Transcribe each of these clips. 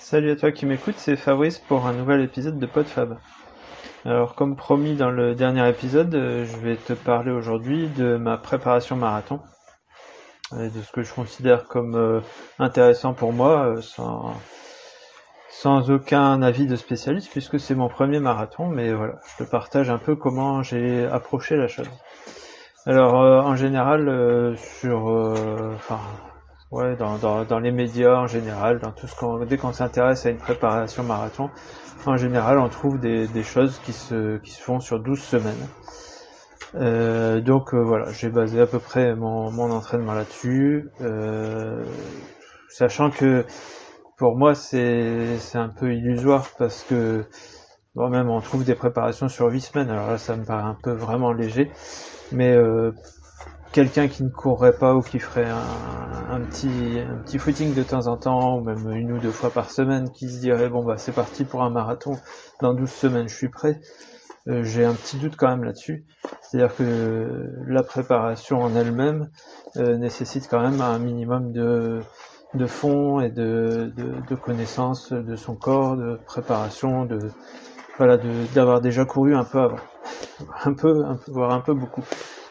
Salut à toi qui m'écoute, c'est Fabrice pour un nouvel épisode de PodFab. Alors comme promis dans le dernier épisode, euh, je vais te parler aujourd'hui de ma préparation marathon et de ce que je considère comme euh, intéressant pour moi euh, sans, sans aucun avis de spécialiste puisque c'est mon premier marathon mais voilà, je te partage un peu comment j'ai approché la chose. Alors en général sur enfin ouais, dans, dans, dans, les médias en général, dans tout ce qu'on, dès qu'on s'intéresse à une préparation marathon, en général, on trouve des, des choses qui se, qui se font sur 12 semaines. Euh, donc euh, voilà, j'ai basé à peu près mon, mon entraînement là-dessus, euh, sachant que pour moi c'est, un peu illusoire parce que bon, même on trouve des préparations sur 8 semaines, alors là ça me paraît un peu vraiment léger, mais euh, quelqu'un qui ne courrait pas ou qui ferait un, petit un petit footing de temps en temps ou même une ou deux fois par semaine qui se dirait bon bah c'est parti pour un marathon. Dans 12 semaines je suis prêt. Euh, j'ai un petit doute quand même là-dessus. C'est à dire que la préparation en elle-même euh, nécessite quand même un minimum de de fond et de, de, de connaissances de son corps de préparation de voilà d'avoir déjà couru un peu avant. Un peu, un peu voire un peu beaucoup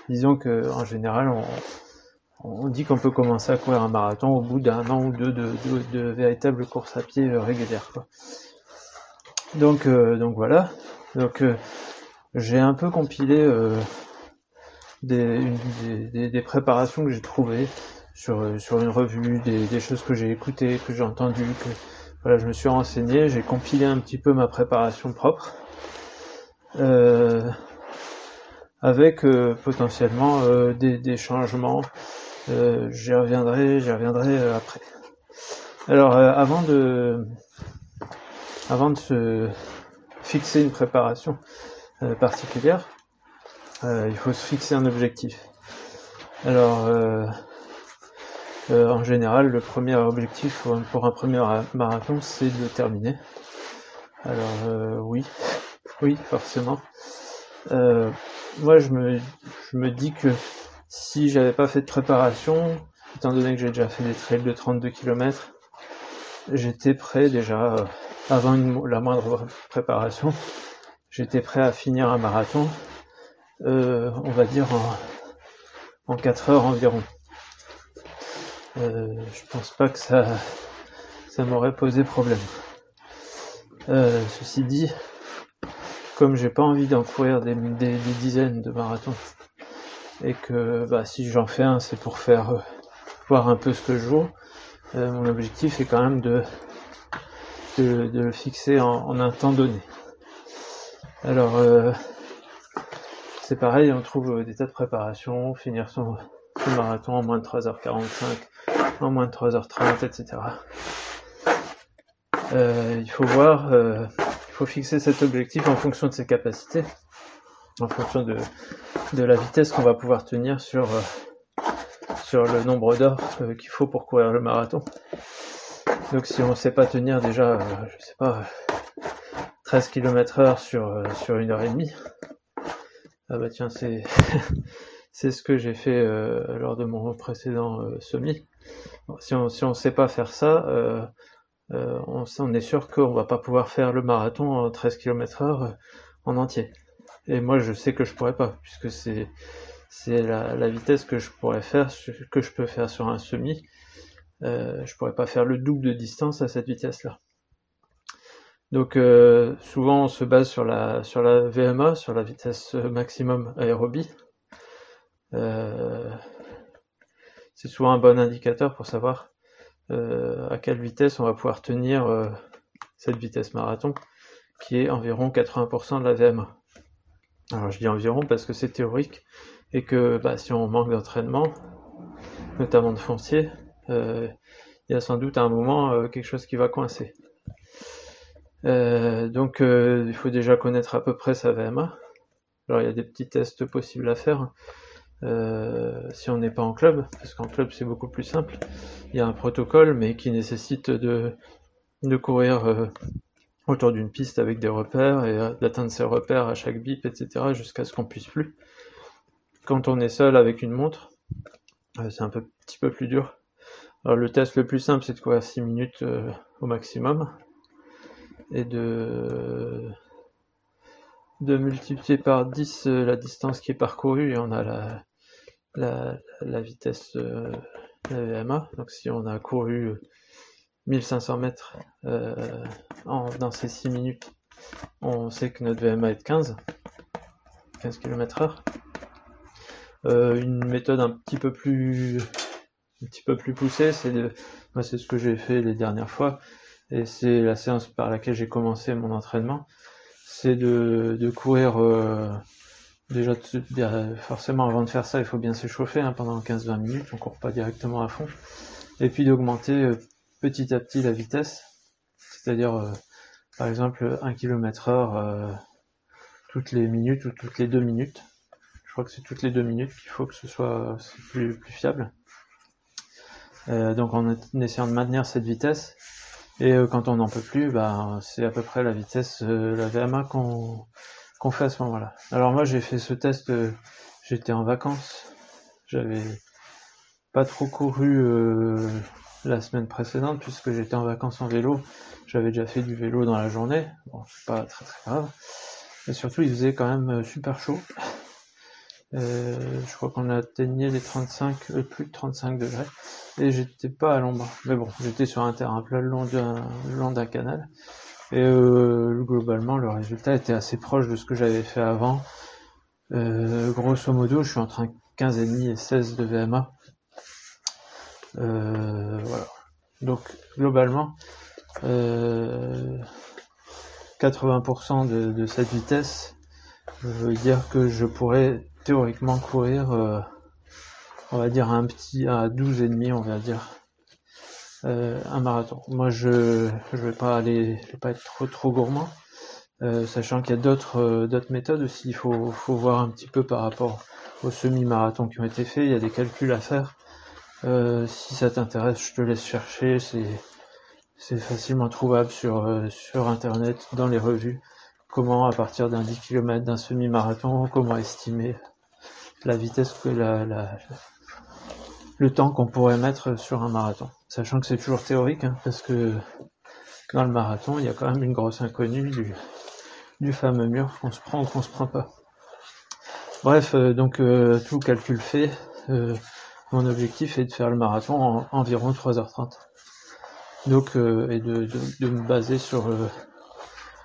disons que en général, on, dit qu'on peut commencer à courir un marathon au bout d'un an ou deux de, de, véritable course à pied euh, régulière. Donc, euh, donc voilà. Donc euh, j'ai un peu compilé des, des, préparations que j'ai trouvées sur, sur une revue, des, choses que j'ai écoutées, que j'ai entendues, que voilà, je me suis renseigné, j'ai compilé un petit peu ma préparation propre. Euh, avec euh, potentiellement euh, des, des, changements. Euh, j'y reviendrai, j'y reviendrai après. Alors avant de avant de se fixer une préparation particulière, il faut se fixer un objectif. Alors en général, le premier objectif pour un premier marathon, c'est de terminer. Alors oui, oui, forcément. Euh, moi, je me, je me dis que si j'avais pas fait de préparation, étant donné que j'ai déjà fait des trails de 32 km, j'étais prêt déjà, euh, avant la moindre préparation, j'étais prêt à finir un marathon, euh, on va dire en, en 4 heures environ. Euh, je pense pas que ça, ça m'aurait posé problème. Euh, ceci dit, comme j'ai pas envie d'en courir des, dizaines de marathons et que bah, si j'en fais un c'est pour faire euh, voir un peu ce que je vaux euh, mon objectif est quand même de de, le fixer en, un temps donné. Alors euh, c'est pareil on trouve des tas de préparations finir son, marathon en moins de 3h45 en moins de 3h30 etc il faut voir faut fixer cet objectif en fonction de ses capacités, en fonction de, la vitesse qu'on va pouvoir tenir sur, euh, le nombre d'heures euh, qu'il faut pour courir le marathon. Donc si on ne sait pas tenir déjà, euh, je sais pas, 13 km heure sur, une heure et demie, ah bah tiens, c'est, ce que j'ai fait lors de mon précédent semi. si on on sait pas faire ça, on, est sûr qu'on va pas pouvoir faire le marathon en 13 km heure euh, en entier. Et moi, je sais que je pourrais pas, puisque c'est la, vitesse que je pourrais faire, que je peux faire sur un semi. Euh, je pourrais pas faire le double de distance à cette vitesse-là. Donc euh, souvent on se base sur la sur la VMA, sur la vitesse maximum aérobie. c'est souvent un bon indicateur pour savoir euh, à quelle vitesse on va pouvoir tenir euh, cette vitesse marathon, qui est environ 80% de la VMA. Alors je dis environ parce que c'est théorique et que bah, si on manque d'entraînement, notamment de foncier, euh, il y a sans doute à un moment quelque chose qui va coincer. donc il faut déjà connaître à peu près sa VMA. Alors il y a des petits tests possibles à faire. Euh, si on n'est pas en club, parce qu'en club c'est beaucoup plus simple. Il y a un protocole, mais qui nécessite de, de courir euh, autour d'une piste avec des repères et euh, d'atteindre ses repères à chaque bip, etc., jusqu'à ce qu'on puisse plus. Quand on est seul avec une montre, c'est un peu, petit peu plus dur. Alors le test le plus simple, c'est de courir 6 minutes au maximum et de de multiplier par 10 la distance qui est parcourue et on a la, la, vitesse euh, la VMA. Donc si on a couru 1500 mètres euh, dans ces 6 minutes, on sait que notre VMA est de 15, 15 km heure. Euh, une méthode un petit peu plus un petit peu plus poussée, c'est c'est ce que j'ai fait les dernières fois et c'est la séance par laquelle j'ai commencé mon entraînement, c'est de, de courir euh, déjà forcément avant de faire ça il faut bien s'échauffer hein, pendant 15-20 minutes, on court pas directement à fond, et puis d'augmenter euh, petit à petit la vitesse, c'est-à-dire euh, par exemple 1 km heure toutes les minutes ou toutes les deux minutes. Je crois que c'est toutes les deux minutes qu'il faut que ce soit plus, plus fiable. Euh, donc en, essayant de maintenir cette vitesse. Et euh, quand on n'en peut plus, bah, c'est à peu près la vitesse, euh, la VMA qu'on fait à ce moment-là. Alors moi j'ai fait ce test, j'étais en vacances, j'avais pas trop couru la semaine précédente puisque j'étais en vacances en vélo. J'avais déjà fait du vélo dans la journée, bon c'est pas très très grave. Et surtout il faisait quand même super chaud. Euh, je crois qu'on a atteigné les 35, euh, plus de 35 degrés. Et j'étais pas à l'ombre. Mais bon, j'étais sur un terrain plat le long d'un canal. Et euh, globalement, le résultat était assez proche de ce que j'avais fait avant. Euh, grosso modo, je suis entre 15,5 et 16 de VMA. Euh, voilà. Donc, globalement, 80% de, de cette vitesse veut dire que je pourrais théoriquement courir, euh, on va dire un petit à 12 et demi, on va dire euh, un marathon. Moi, je je vais pas aller, je vais pas être trop trop gourmand, euh, sachant qu'il y a d'autres d'autres méthodes aussi. Il faut faut voir un petit peu par rapport aux semi-marathons qui ont été faits. Il y a des calculs à faire. si ça t'intéresse, je te laisse chercher. C'est c'est facilement trouvable sur sur internet, dans les revues comment à partir d'un 10 km d'un semi-marathon, comment estimer la vitesse que la, la le temps qu'on pourrait mettre sur un marathon. Sachant que c'est toujours théorique, hein, parce que dans le marathon, il y a quand même une grosse inconnue du, fameux mur qu'on se prend ou qu'on se prend pas. Bref, euh, donc euh, tout calcul fait, euh, mon objectif est de faire le marathon en environ 3h30. Donc, et de, de, me baser sur,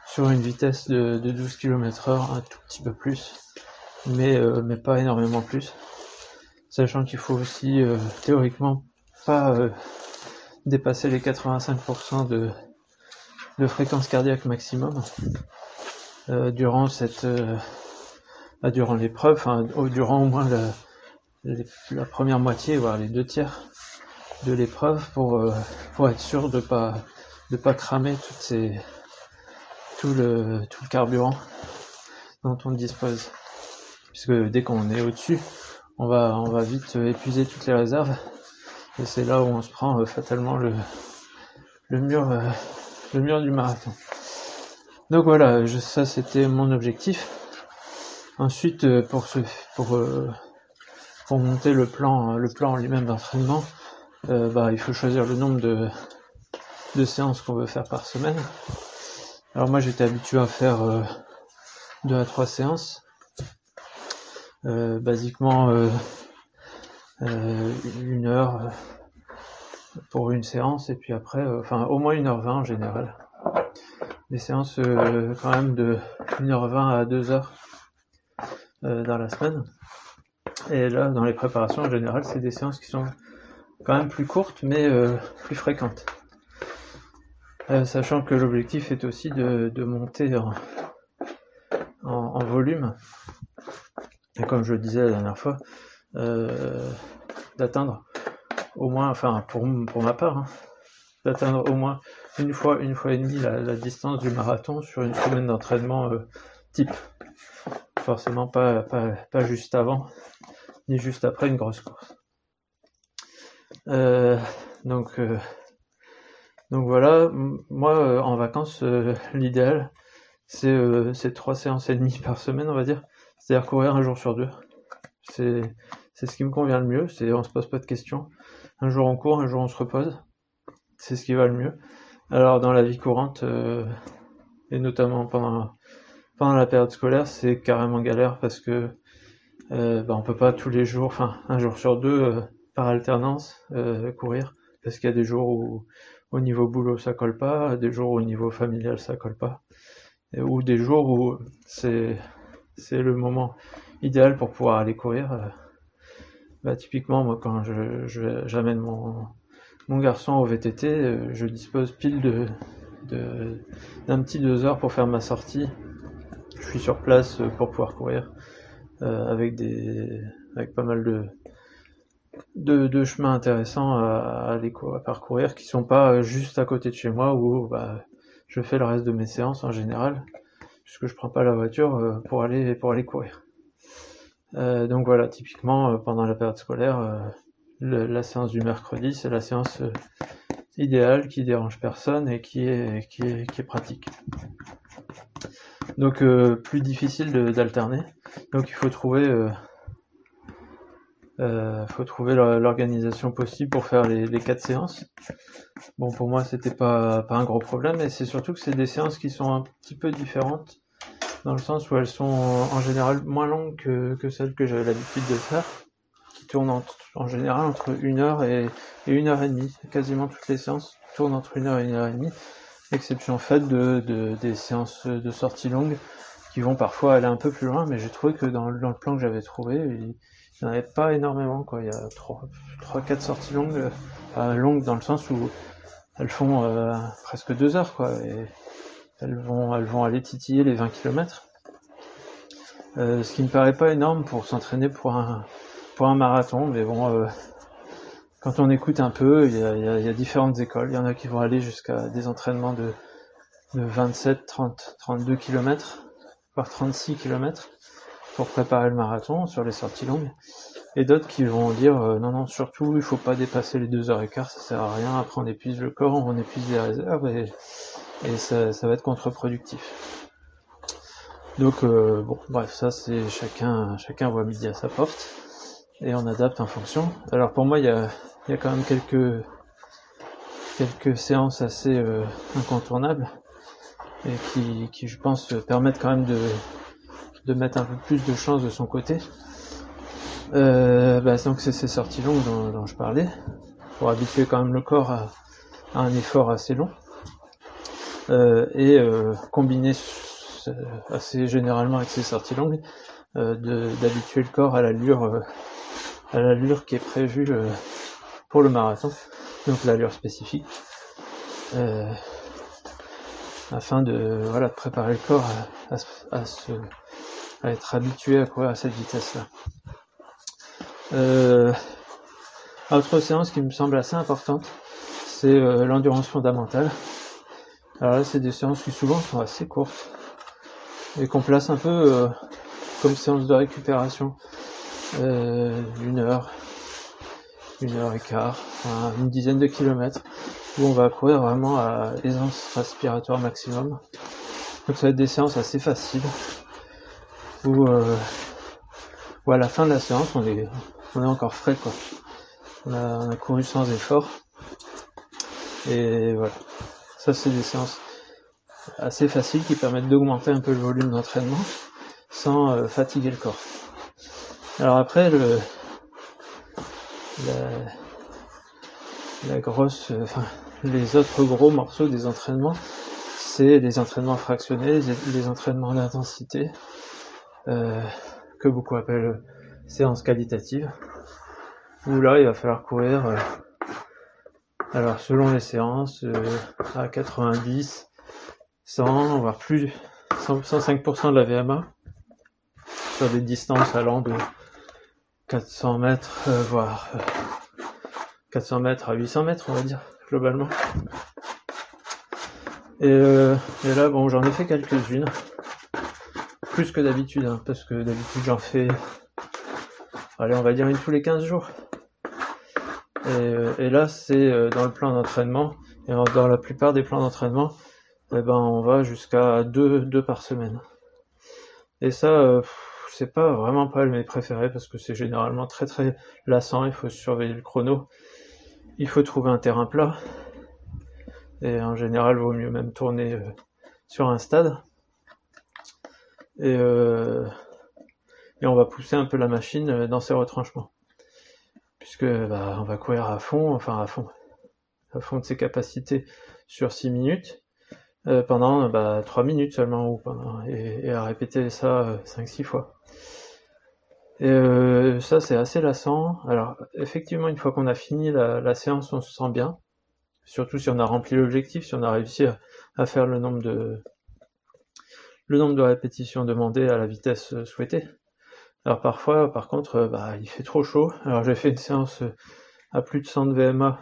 sur une vitesse de, de 12 km heure, un tout petit peu plus mais, mais pas énormément plus. Sachant qu'il faut aussi théoriquement pas dépasser les 85% de, de fréquence cardiaque maximum durant cette bah, durant l'épreuve, enfin durant au moins la, première moitié, voire les deux tiers de l'épreuve pour pour être sûr de pas de pas cramer toutes ces tout le tout le carburant dont on dispose. Puisque dès qu'on est au-dessus, on va, on va vite épuiser toutes les réserves, et c'est là où on se prend euh, fatalement le, le mur, euh, le mur du marathon. Donc voilà, ça c'était mon objectif. Ensuite, euh, pour ce, pour, pour monter le plan, le plan lui-même d'entraînement, bah, il faut choisir le nombre de, de séances qu'on veut faire par semaine. Alors moi j'étais habitué à faire deux à trois séances. Euh, basiquement euh, euh, une heure pour une séance et puis après, enfin au moins une heure vingt en général. Des séances quand même de 1h20 à 2h dans la semaine. Et là, dans les préparations en général, c'est des séances qui sont quand même plus courtes mais plus fréquentes. sachant que l'objectif est aussi de, monter en, en, volume et comme je le disais la dernière fois, euh, d'atteindre au moins, enfin pour, pour ma part, hein, d'atteindre au moins une fois, une fois et demie la, distance du marathon sur une semaine d'entraînement euh, type. Forcément pas, pas, pas juste avant, ni juste après une grosse course. Euh, donc, euh, donc voilà, moi euh, en vacances, l'idéal c'est trois séances et demie par semaine, on va dire. C'est-à-dire courir un jour sur deux. C'est, c'est ce qui me convient le mieux. C'est, on se pose pas de questions. un jour on court, un jour on se repose. C'est ce qui va le mieux. Alors dans la vie courante, et notamment pendant, la période scolaire, c'est carrément galère parce que euh, bah, on peut pas tous les jours, enfin un jour sur deux, par alternance, courir parce qu'il y a des jours où au niveau boulot ça colle pas, des jours où au niveau familial ça colle pas, ou des jours où c'est le moment idéal pour pouvoir aller courir. Euh, bah, typiquement, moi, quand je, j'amène mon, mon garçon au VTT, euh, je dispose pile de, de, d'un petit deux heures pour faire ma sortie. Je suis sur place euh, pour pouvoir courir avec des, avec pas mal de, de, de chemins intéressants à, aller à parcourir qui sont pas juste à côté de chez moi où bah, je fais le reste de mes séances en général puisque je prends pas la voiture euh, pour aller pour aller courir. Euh, donc voilà, typiquement euh, pendant la période scolaire, la séance du mercredi, c'est la séance idéale qui dérange personne et qui est qui est, qui est pratique. Donc plus difficile d'alterner. Donc il faut trouver euh, trouver l'organisation possible pour faire les, les, quatre séances. Bon, pour moi, c'était pas, pas un gros problème, et c'est surtout que c'est des séances qui sont un petit peu différentes, dans le sens où elles sont en général moins longues que, celles que j'avais l'habitude de faire, qui tournent en, général entre une heure et, et, une heure et demie. Quasiment toutes les séances tournent entre une heure et une heure et demie, exception faite de, de des séances de sortie longue qui vont parfois aller un peu plus loin, mais j'ai trouvé que dans, le plan que j'avais trouvé, il, n'y en avait pas énormément, quoi. Il y a 3-4 sorties longues, euh, longues dans le sens où elles font euh, presque 2 heures, quoi. Elles vont, aller titiller les 20 km. Euh, ce qui me paraît pas énorme pour s'entraîner pour un, marathon, mais bon, euh, quand on écoute un peu, il y a, y a, différentes écoles. Il y en a qui vont aller jusqu'à des entraînements de, de 27, 30, 32 km, voire 36 km pour préparer le marathon sur les sorties longues, et d'autres qui vont dire euh, non non surtout il faut pas dépasser les deux heures et quart, ça sert à rien, après on épuise le corps, on épuise les réserves et, et ça, ça va être contre-productif. Donc euh, bon bref ça c'est chacun chacun voit midi à sa porte et on adapte en fonction. Alors pour moi il y a, y a quand même quelques quelques séances assez euh, incontournables et qui, qui je pense permettent quand même de de mettre un peu plus de chance de son côté. Euh, bah, donc c'est ces sorties longues dont, je parlais, pour habituer quand même le corps à, un effort assez long, et euh, combiner assez généralement avec ces sorties longues, euh, d'habituer le corps à l'allure euh, à l'allure qui est prévue euh, pour le marathon, donc l'allure spécifique, afin de voilà préparer le corps à, à, à se à être habitué à courir à cette vitesse-là. Euh, autre séance qui me semble assez importante, c'est euh, l'endurance fondamentale. Alors là, c'est des séances qui souvent sont assez courtes et qu'on place un peu euh, comme séance de récupération, euh, une heure, une heure et quart, une dizaine de kilomètres, où on va courir vraiment à aisance respiratoire maximum. Donc ça va être des séances assez faciles, où, euh, à la fin de la séance, on est, on est encore frais, quoi. On a, on a couru sans effort. Et voilà. Ça, c'est des séances assez faciles qui permettent d'augmenter un peu le volume d'entraînement sans euh, fatiguer le corps. Alors après, le, la, la grosse, euh, enfin, les autres gros morceaux des entraînements, c'est les entraînements fractionnés, les entraînements d'intensité, euh, que beaucoup appellent séance qualitative, où là il va falloir courir, euh, alors selon les séances, euh, à 90, 100, voire plus, 105% de la VMA, sur des distances allant de 400 mètres, voire 400 mètres à 800 mètres, on va dire, globalement. Et, et là, bon, j'en ai fait quelques-unes plus que d'habitude, hein, parce que d'habitude j'en fais, allez, on va dire une tous les 15 jours. Et, euh, là, c'est euh, dans le plan d'entraînement, et dans la plupart des plans d'entraînement, eh ben, on va jusqu'à deux, deux par semaine. Et ça, euh, c'est pas vraiment pas mes préférés, parce que c'est généralement très très lassant, il faut surveiller le chrono. il faut trouver un terrain plat. Et en général, vaut mieux même tourner sur un stade. Et, et on va pousser un peu la machine dans ses retranchements. Puisque bah, on va courir à fond, enfin à fond, à fond de ses capacités sur 6 minutes. pendant bah, 3 minutes seulement ou pendant, et, à répéter ça 5-6 fois. Et euh, ça, c'est assez lassant. Alors, effectivement, une fois qu'on a fini la, séance, on se sent bien. Surtout si on a rempli l'objectif, si on a réussi à, faire le nombre de le nombre de répétitions demandées à la vitesse euh, souhaitée. Alors parfois, par contre, euh, bah, il fait trop chaud. Alors j'ai fait une séance à plus de 100 de VMA,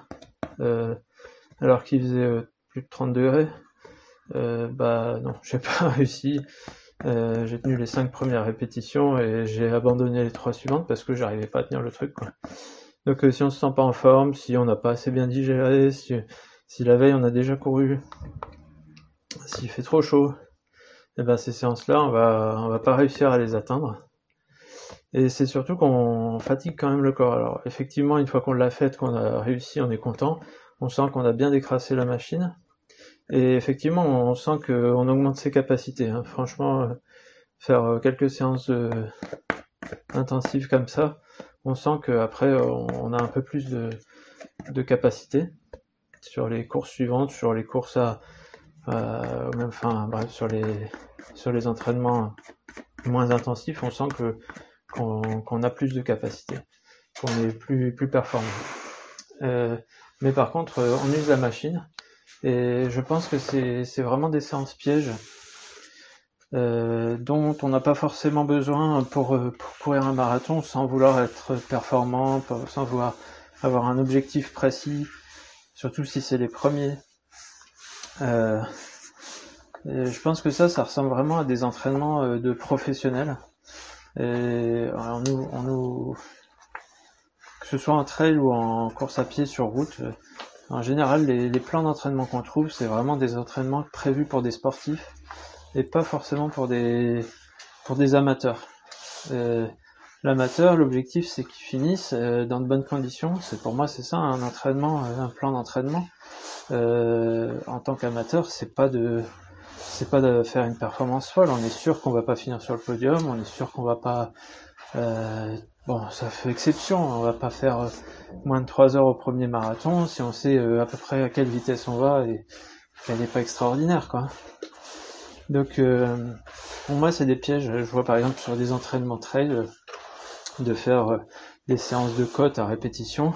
alors qu'il faisait plus de 30 degrés. bah non, j'ai pas réussi. Euh, j'ai tenu les cinq premières répétitions et j'ai abandonné les trois suivantes parce que j'arrivais pas à tenir le truc. Quoi. Donc euh, si on se sent pas en forme, si on n'a pas assez bien digéré, si, si la veille on a déjà couru, s'il fait trop chaud, et eh ben ces séances-là, on va on va pas réussir à les atteindre. Et c'est surtout qu'on fatigue quand même le corps. Alors effectivement, une fois qu'on l'a fait, qu'on a réussi, on est content. On sent qu'on a bien décrassé la machine. Et effectivement, on sent qu'on augmente ses capacités. Hein. Franchement, euh, faire euh, quelques séances intensives comme ça, on sent qu'après, on a un peu plus de, de sur les courses suivantes, sur les courses à, enfin, bref, sur les entraînements moins intensifs, on sent que qu'on a plus de capacité, qu'on est plus performant. Euh, mais par contre, on use la machine et je pense que c'est vraiment des séances pièges euh, dont on n'a pas forcément besoin pour, euh, courir un marathon sans vouloir être performant, sans vouloir avoir un objectif précis, surtout si c'est les premiers. Euh, je pense que ça, ça ressemble vraiment à des entraînements euh, de professionnels. Et on nous, on nous, que ce soit en trail ou en course à pied sur route, en général, les, plans d'entraînement qu'on trouve, c'est vraiment des entraînements prévus pour des sportifs et pas forcément pour des pour des amateurs. Euh, L'amateur, l'objectif, c'est qu'il finisse euh, dans de bonnes conditions. C'est pour moi, c'est ça, un entraînement, euh, un plan d'entraînement. Euh, en tant qu'amateur, c'est pas de c'est pas de faire une performance folle. On est sûr qu'on va pas finir sur le podium. On est sûr qu'on va pas Bon, ça fait exception, on va pas faire euh, moins de 3 heures au premier marathon si on sait euh, à peu près à quelle vitesse on va et qu'elle n'est pas extraordinaire, quoi. Donc, euh, pour moi, c'est des pièges. Je vois par exemple sur des entraînements trail de faire des séances de côte à répétition.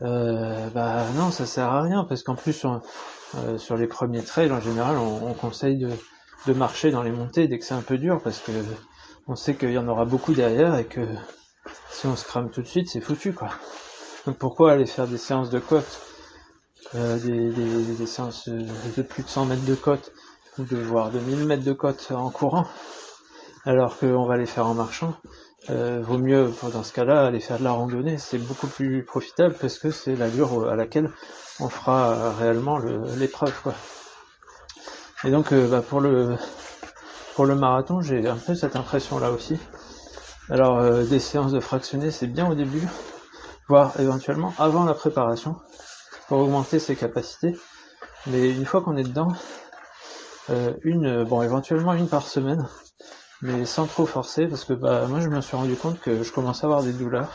bah non, ça sert à rien parce qu'en plus, sur les premiers trails, en général, on, conseille de, marcher dans les montées dès que c'est un peu dur parce que on sait qu'il y en aura beaucoup derrière et que si on se crame tout de suite, c'est foutu quoi. Donc pourquoi aller faire des séances de côte, euh, des, séances de plus de 100 mètres de côte, ou de voir de 1000 mètres de côte en courant, alors qu'on va les faire en marchant euh, vaut mieux dans ce cas-là aller faire de la randonnée, c'est beaucoup plus profitable parce que c'est l'allure à laquelle on fera réellement l'épreuve. Et donc euh, bah, pour le pour le marathon, j'ai un peu cette impression-là aussi. Alors, euh, des séances de fractionné, c'est bien au début, voire éventuellement avant la préparation, pour augmenter ses capacités. Mais une fois qu'on est dedans, euh, une, bon, éventuellement une par semaine, mais sans trop forcer, parce que bah, moi je me suis rendu compte que je commençais à avoir des douleurs.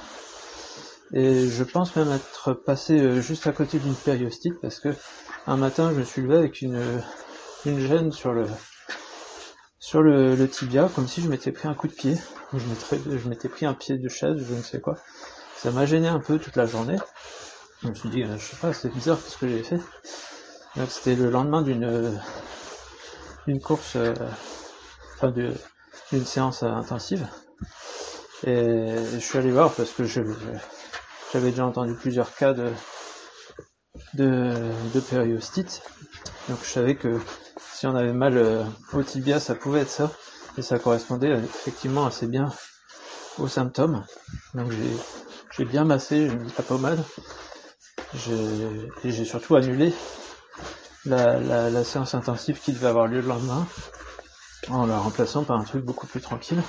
Et je pense même être passé euh, juste à côté d'une périostite, parce que un matin je me suis levé avec une, une gêne sur le, sur le, tibia, comme si je m'étais pris un coup de pied, je m'étais pris un pied de chaise, je ne sais quoi. Ça m'a gêné un peu toute la journée. Je me suis dit, euh, je sais pas, c'est bizarre ce que j'ai fait. C'était le lendemain d'une d'une course, euh, enfin d'une séance intensive. Et je suis allé voir parce que j'avais déjà entendu plusieurs cas de de, périostite. Donc je savais que si on avait mal euh, au tibia, ça pouvait être ça. Et ça correspondait euh, effectivement assez bien aux symptômes. Donc j'ai bien massé, j'ai mis la pommade. Et j'ai surtout annulé la, séance intensive qui devait avoir lieu le lendemain en la remplaçant par un truc beaucoup plus tranquille.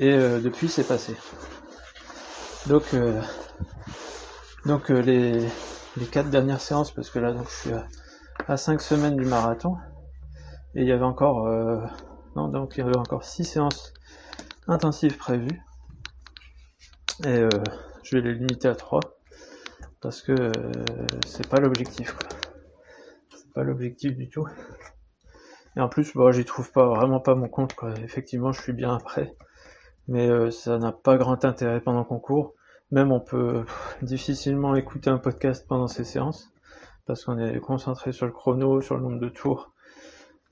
Et euh, depuis c'est passé. Donc Donc les, les quatre dernières séances, parce que là donc je suis à, cinq semaines du marathon, et il y avait encore non donc il y avait encore six séances intensives prévues. Et je vais les limiter à trois parce que c'est pas l'objectif C'est pas l'objectif du tout. Et en plus, bon, j'y trouve pas vraiment pas mon compte. Quoi. Effectivement, je suis bien après, mais euh, ça n'a pas grand intérêt pendant qu'on court. Même on peut difficilement écouter un podcast pendant ces séances parce qu'on est concentré sur le chrono, sur le nombre de tours.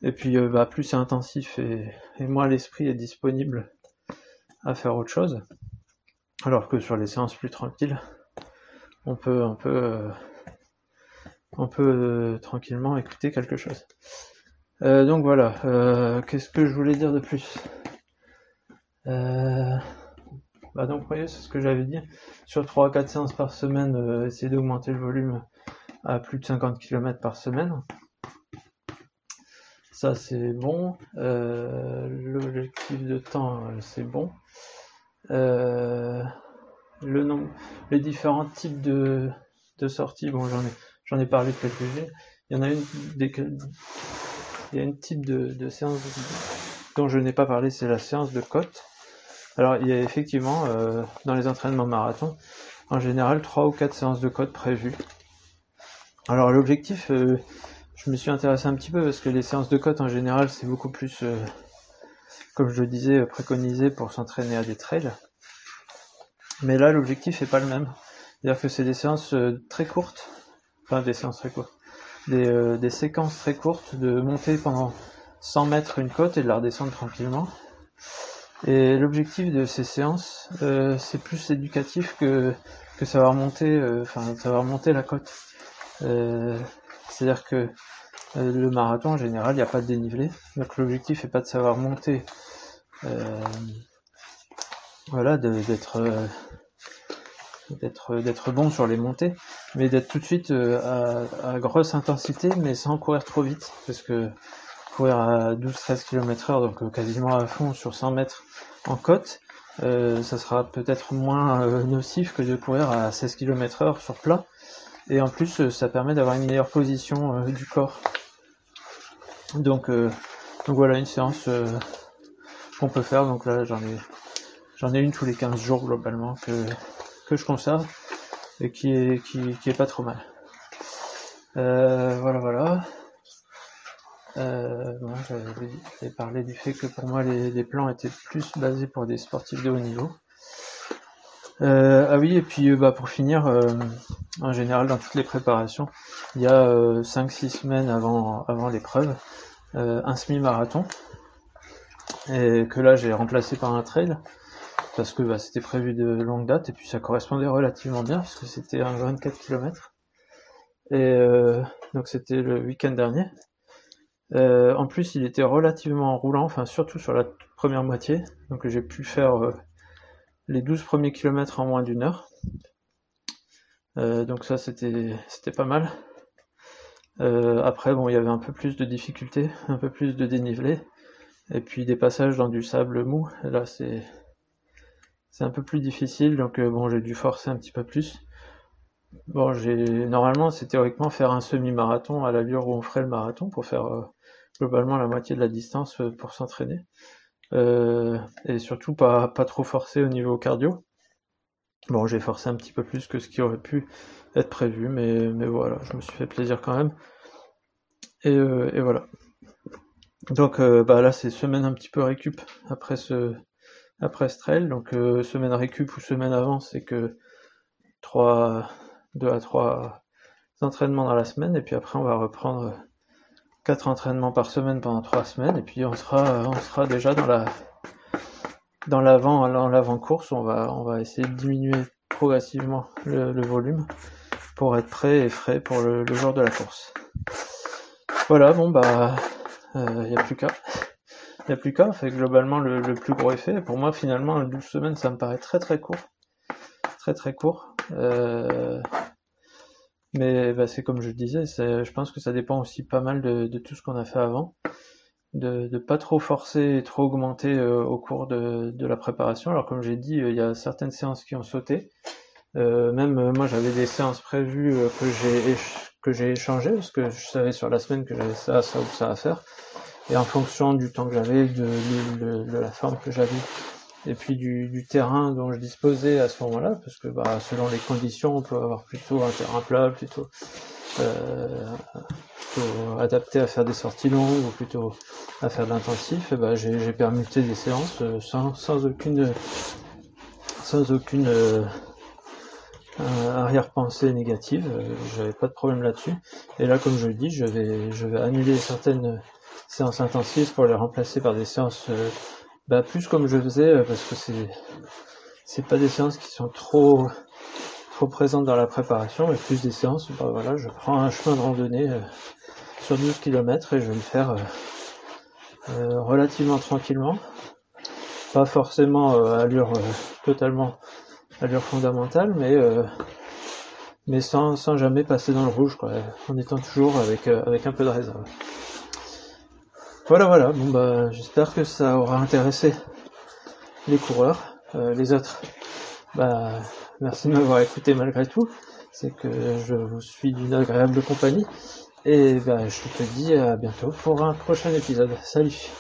Et puis, euh, bah, plus c'est intensif et, moins l'esprit est disponible à faire autre chose. Alors que sur les séances plus tranquilles, on peut, on peut, euh, on peut tranquillement écouter quelque chose. Euh, donc voilà, euh, qu'est-ce que je voulais dire de plus? Euh, bah donc voyez, c'est ce que j'avais dit. Sur 3 4 séances par semaine, essayer d'augmenter le volume à plus de 50 km par semaine. Ça c'est bon. L'objectif de temps, c'est bon. le nombre, les différents types de, de sorties, bon j'en ai, j'en ai parlé de quelques-unes. Il y en a une des, il y a un type de, séance dont je n'ai pas parlé, c'est la séance de côte. Alors il y a effectivement euh, dans les entraînements marathon, en général 3 ou 4 séances de côte prévues. Alors l'objectif, euh, je me suis intéressé un petit peu parce que les séances de côte en général c'est beaucoup plus, euh, comme je le disais, préconisé pour s'entraîner à des trails. Mais là l'objectif n'est pas le même. C'est-à-dire que c'est des séances très courtes, enfin des séances très courtes, euh, des, séquences très courtes de monter pendant 100 mètres une côte et de la redescendre tranquillement. Et l'objectif de ces séances, euh, c'est plus éducatif que, que savoir monter, euh, enfin savoir monter la côte. C'est-à-dire que le marathon en général, il n'y a pas de dénivelé. Donc l'objectif n'est pas de savoir monter, voilà, d'être d'être d'être bon sur les montées, mais d'être tout de suite euh, à, grosse intensité, mais sans courir trop vite, parce que courir à 12-13 km heure, donc euh, quasiment à fond sur 100 mètres en côte, euh, ça sera peut-être moins nocif que de courir à 16 km heure sur plat, et en plus ça permet d'avoir une meilleure position du corps. Donc, donc voilà une séance qu'on peut faire, donc là j'en ai j'en ai une tous les 15 jours globalement que que je conserve et qui est, qui, est pas trop mal. Euh, voilà, voilà. Euh, J'avais parlé du fait que pour moi les, plans étaient plus basés pour des sportifs de haut niveau. Euh, ah oui, et puis bah, pour finir, en général dans toutes les préparations, il y a 5-6 semaines avant, avant l'épreuve, un semi-marathon, et que là j'ai remplacé par un trail parce que bah, c'était prévu de longue date et puis ça correspondait relativement bien puisque c'était un 24 km. Et euh, donc c'était le week-end dernier. Euh, en plus, il était relativement roulant, enfin surtout sur la première moitié. Donc j'ai pu faire euh, les 12 premiers kilomètres en moins d'une heure. donc ça c'était c'était pas mal. après bon il y avait un peu plus de difficultés, un peu plus de dénivelé, et puis des passages dans du sable mou. Là c'est c'est un peu plus difficile, donc euh, bon, j'ai dû forcer un petit peu plus. Bon, j'ai normalement, c'est théoriquement faire un semi-marathon à l'allure où on ferait le marathon pour faire euh, globalement la moitié de la distance euh, pour s'entraîner. et surtout pas, pas trop forcer au niveau cardio. Bon, j'ai forcé un petit peu plus que ce qui aurait pu être prévu, mais, mais voilà, je me suis fait plaisir quand même. Et, et voilà. Donc bah là, c'est semaine un petit peu récup après ce, après Strel. Donc euh, semaine récup ou semaine avant, c'est que 3, 2 à 3 entraînements dans la semaine. Et puis après, on va reprendre 4 entraînements par semaine pendant 3 semaines. Et puis on sera, on sera déjà dans la dans l'avant l'avant course. On va, on va essayer de diminuer progressivement le, volume pour être prêt et frais pour le, jour de la course. Voilà, bon bah, il euh, n'y a plus qu'à. Il n'y a plus qu'à, fait globalement le, plus gros effet. Pour moi, finalement, 12 semaines, ça me paraît très très court. Très très court. Euh, mais bah, c'est comme je disais, je pense que ça dépend aussi pas mal de, tout ce qu'on a fait avant. De ne pas trop forcer et trop augmenter euh, au cours de, la préparation. Alors comme j'ai dit, euh, il y a certaines séances qui ont sauté. même moi j'avais des séances prévues que j'ai que j'ai échangé parce que je savais sur la semaine que j'avais ça, ça ou ça à faire. Et en fonction du temps que j'avais, de, de, la forme que j'avais, et puis du, du, terrain dont je disposais à ce moment-là, parce que bah, selon les conditions, on peut avoir plutôt un terrain plat, plutôt, euh, plutôt adapté à faire des sorties longues ou plutôt à faire de l'intensif. Bah, j'ai permuté des séances euh, sans, sans aucune sans aucune euh, arrière-pensée négative, euh, j'avais pas de problème là-dessus. Et là, comme je le dis, je vais, je vais annuler certaines séances intensives pour les remplacer par des séances euh, bah, plus comme je faisais, euh, parce que c'est c'est pas des séances qui sont trop trop présentes dans la préparation, mais plus des séances, bah voilà, je prends un chemin de randonnée sur 12 km et je vais le faire relativement tranquillement. Pas forcément à allure totalement allure fondamentale, mais euh, mais sans, sans jamais passer dans le rouge, quoi, en étant toujours avec euh, avec un peu de réserve. Voilà, voilà. Bon bah, j'espère que ça aura intéressé les coureurs, euh, les autres. Bah, merci de m'avoir écouté malgré tout. C'est que je vous suis d'une agréable compagnie. Et bah, je te dis à bientôt pour un prochain épisode. Salut